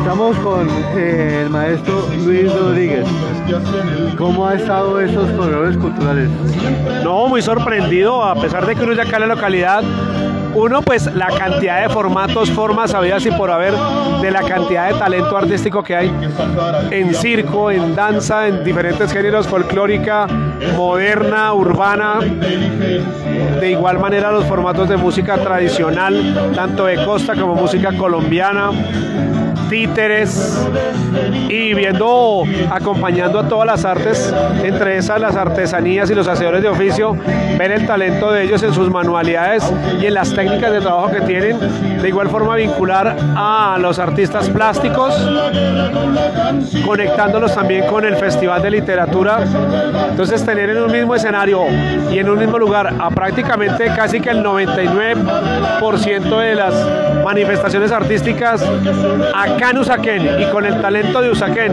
Estamos con eh, el maestro Luis Rodríguez. ¿Cómo ha estado esos corredores culturales? No, muy sorprendido, a pesar de que uno ya acá en la localidad uno, pues la cantidad de formatos, formas, sabidas y por haber, de la cantidad de talento artístico que hay en circo, en danza, en diferentes géneros, folclórica, moderna, urbana. De igual manera los formatos de música tradicional, tanto de costa como música colombiana títeres y viendo, acompañando a todas las artes, entre esas las artesanías y los hacedores de oficio, ver el talento de ellos en sus manualidades y en las técnicas de trabajo que tienen, de igual forma vincular a los artistas plásticos, conectándolos también con el Festival de Literatura. Entonces tener en un mismo escenario y en un mismo lugar a prácticamente casi que el 99% de las manifestaciones artísticas acá en Usaquén y con el talento de Usaquén,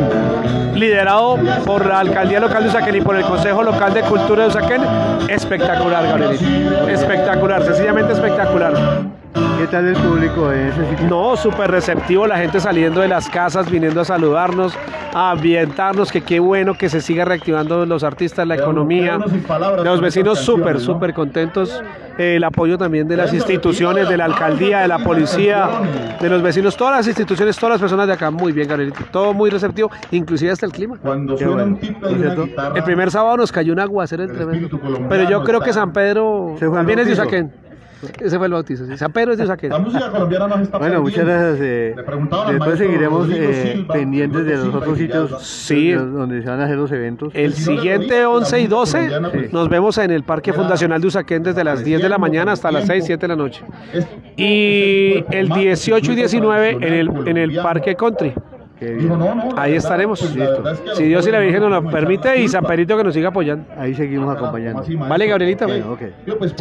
liderado por la alcaldía local de Usaquén y por el Consejo Local de Cultura de Usaquén, espectacular, Gabrielito. Espectacular, sencillamente espectacular. ¿Qué tal el público ese sitio? No, súper receptivo, la gente saliendo de las casas, viniendo a saludarnos, a ambientarnos, que qué bueno que se siga reactivando los artistas, la economía. Los vecinos súper, súper contentos. el apoyo también de las instituciones, de la alcaldía, de la policía, de los vecinos, todas las instituciones, todas las personas de acá, muy bien, Gabrielito. Todo muy receptivo, inclusive hasta el clima. Cuando suena un de El primer sábado nos cayó un aguacero tremendo. Pero yo creo que San Pedro también es de. Usaquén. Ese fue el bautizo. sí. San Pedro es de Usaquén. La música colombiana nos está Bueno, muchas gracias. eh, después seguiremos eh, Silva, pendientes de los otros sitios Sí. do- donde se van a hacer los eventos. El siguiente 11 y 12 nos vemos en el Parque Fundacional de Usaquén desde las 10 de la mañana hasta las 6, 7 de la noche. Y el 18 y 19 en el, en el Parque Country. Ahí verdad, estaremos. pues, Si Dios y la Virgen nos lo permite y San Perito que nos siga apoyando. Ahí seguimos acompañando. Vale, Gabrielita. Bueno, ok. Yo, pues,